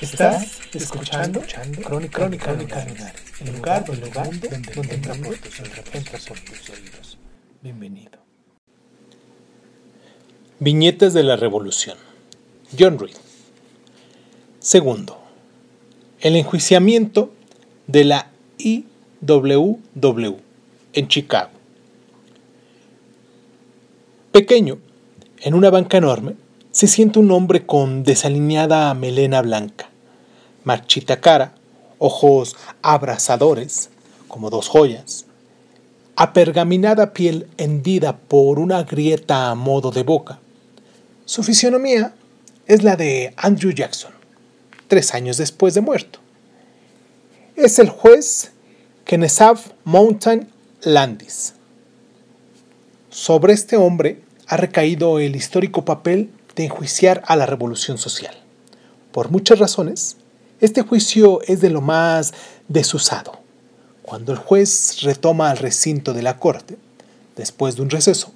Estás escuchando, Crónica, Crónica, Crónica Lunar, el lugar, el lugar donde, donde entra por tus oídos, entra por tus oídos. Bienvenido. Viñetas de la Revolución. John Reed. Segundo. El enjuiciamiento de la IWW en Chicago. Pequeño, en una banca enorme, se siente un hombre con desalineada melena blanca, marchita cara, ojos abrasadores, como dos joyas, apergaminada piel hendida por una grieta a modo de boca. Su fisionomía es la de Andrew Jackson, tres años después de muerto. Es el juez Kennesaw Mountain Landis. Sobre este hombre ha recaído el histórico papel de enjuiciar a la revolución social. Por muchas razones, este juicio es de lo más desusado. Cuando el juez retoma al recinto de la corte, después de un receso,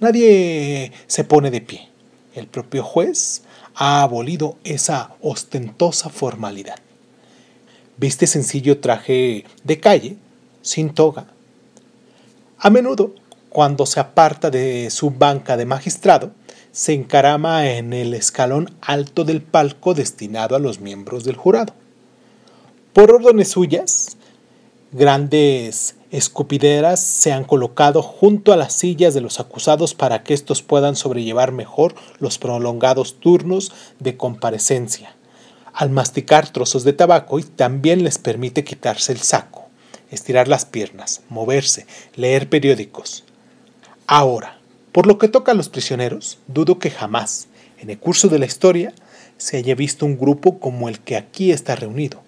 nadie se pone de pie. El propio juez ha abolido esa ostentosa formalidad. Viste sencillo traje de calle, sin toga. A menudo, cuando se aparta de su banca de magistrado, se encarama en el escalón alto del palco destinado a los miembros del jurado. Por órdenes suyas, grandes escupideras se han colocado junto a las sillas de los acusados para que éstos puedan sobrellevar mejor los prolongados turnos de comparecencia. Al masticar trozos de tabaco y también les permite quitarse el saco, estirar las piernas, moverse, leer periódicos. Ahora, por lo que toca a los prisioneros, dudo que jamás, en el curso de la historia, se haya visto un grupo como el que aquí está reunido.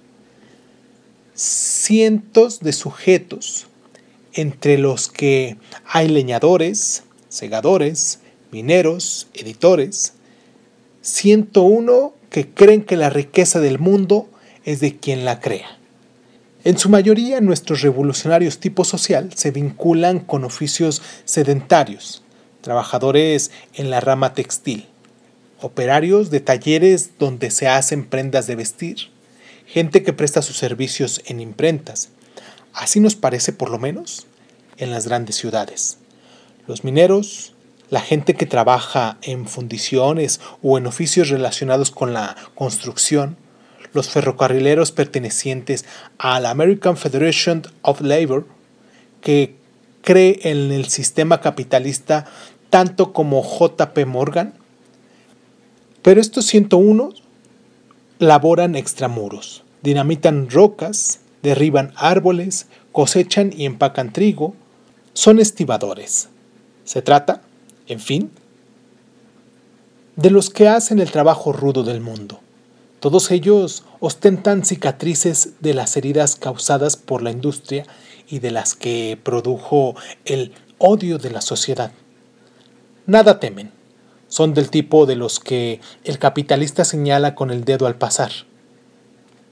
Cientos de sujetos, entre los que hay leñadores, segadores, mineros, editores, 101 que creen que la riqueza del mundo es de quien la crea. En su mayoría, nuestros revolucionarios tipo social se vinculan con oficios sedentarios, trabajadores en la rama textil, operarios de talleres donde se hacen prendas de vestir, gente que presta sus servicios en imprentas. Así nos parece por lo menos en las grandes ciudades. Los mineros, la gente que trabaja en fundiciones o en oficios relacionados con la construcción, los ferrocarrileros pertenecientes a la American Federation of Labor, que cree en el sistema capitalista tanto como JP Morgan. Pero estos 101 laboran extramuros, dinamitan rocas, derriban árboles, cosechan y empacan trigo, son estibadores. Se trata, en fin, de los que hacen el trabajo rudo del mundo. Todos ellos ostentan cicatrices de las heridas causadas por la industria y de las que produjo el odio de la sociedad. Nada temen. Son del tipo de los que el capitalista señala con el dedo al pasar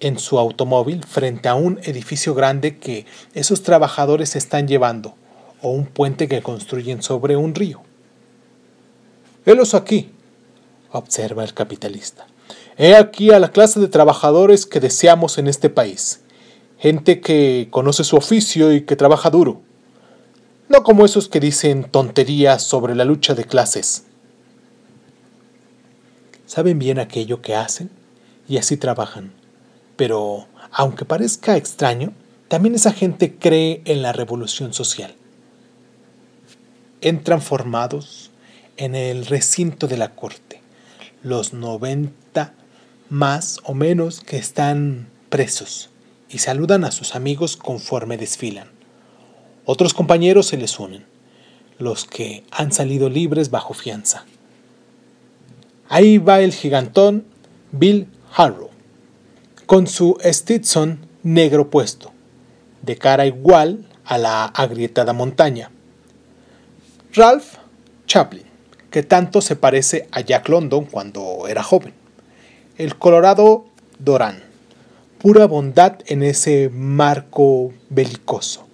en su automóvil frente a un edificio grande que esos trabajadores están llevando o un puente que construyen sobre un río. Helos aquí, observa el capitalista. He aquí a la clase de trabajadores que deseamos en este país. Gente que conoce su oficio y que trabaja duro. No como esos que dicen tonterías sobre la lucha de clases. Saben bien aquello que hacen y así trabajan. Pero, aunque parezca extraño, también esa gente cree en la revolución social. Entran formados en el recinto de la corte. Los 90 más o menos que están presos y saludan a sus amigos conforme desfilan. Otros compañeros se les unen. los que han salido libres bajo fianza. Ahí va el gigantón Bill Harrow, con su Stetson negro puesto, de cara igual a la agrietada montaña. Ralph Chaplin, que tanto se parece a Jack London cuando era joven. El Colorado Doran, pura bondad en ese marco belicoso.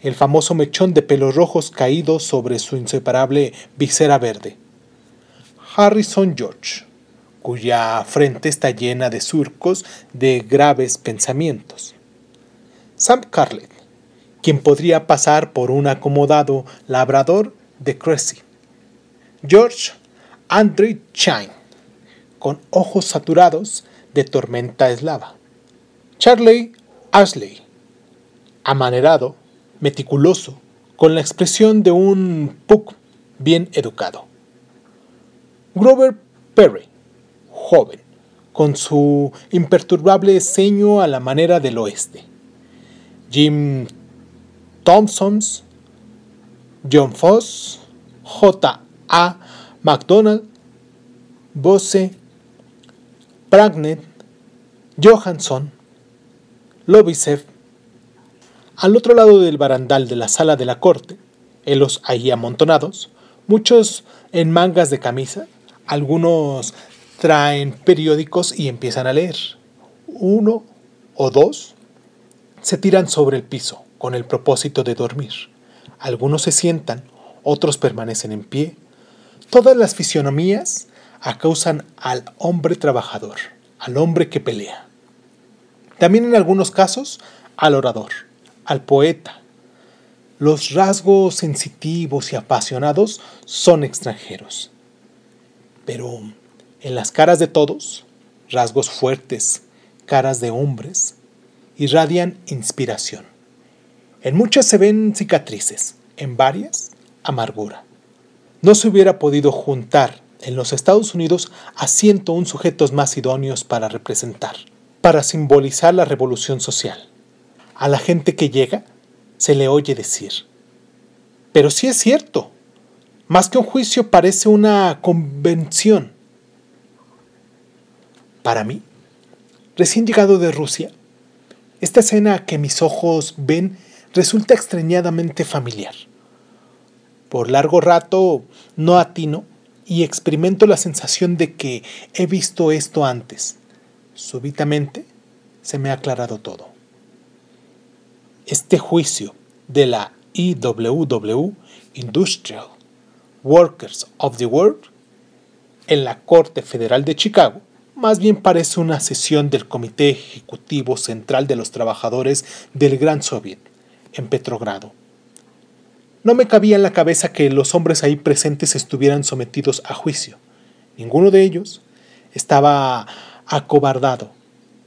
El famoso mechón de pelos rojos caído sobre su inseparable visera verde. Harrison George, cuya frente está llena de surcos de graves pensamientos. Sam Carlet, quien podría pasar por un acomodado labrador de Cressy. George Andre Chine, con ojos saturados de tormenta eslava. Charlie Ashley, amanerado, meticuloso, con la expresión de un puck bien educado. Grover Perry, joven, con su imperturbable ceño a la manera del oeste. Jim Thompsons, John Foss, J. A. McDonald, Bose, Pragnet, Johansson, Lobisev. Al otro lado del barandal de la sala de la corte, en los ahí amontonados, muchos en mangas de camisa, algunos traen periódicos y empiezan a leer. Uno o dos se tiran sobre el piso con el propósito de dormir. Algunos se sientan, otros permanecen en pie. Todas las fisionomías acausan al hombre trabajador, al hombre que pelea. También en algunos casos al orador, al poeta. Los rasgos sensitivos y apasionados son extranjeros. Pero en las caras de todos, rasgos fuertes, caras de hombres, irradian inspiración. En muchas se ven cicatrices, en varias, amargura. No se hubiera podido juntar en los Estados Unidos a 101 sujetos más idóneos para representar, para simbolizar la revolución social. A la gente que llega se le oye decir, pero sí es cierto, más que un juicio parece una convención. Para mí, recién llegado de Rusia, esta escena que mis ojos ven resulta extrañadamente familiar. Por largo rato no atino y experimento la sensación de que he visto esto antes. Súbitamente se me ha aclarado todo. Este juicio de la IWW, Industrial Workers of the World, en la Corte Federal de Chicago, más bien parece una sesión del Comité Ejecutivo Central de los Trabajadores del Gran Soviet, en Petrogrado. No me cabía en la cabeza que los hombres ahí presentes estuvieran sometidos a juicio. Ninguno de ellos estaba acobardado,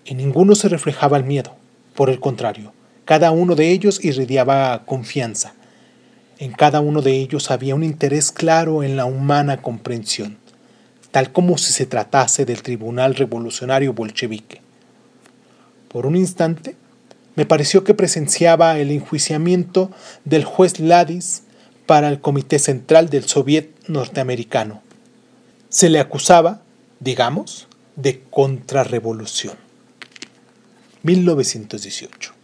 en ninguno se reflejaba el miedo. Por el contrario, cada uno de ellos irradiaba confianza. En cada uno de ellos había un interés claro en la humana comprensión, tal como si se tratase del Tribunal Revolucionario Bolchevique. Por un instante, me pareció que presenciaba el enjuiciamiento del juez Ladis para el Comité Central del Soviet norteamericano. Se le acusaba, digamos, de contrarrevolución. 1918.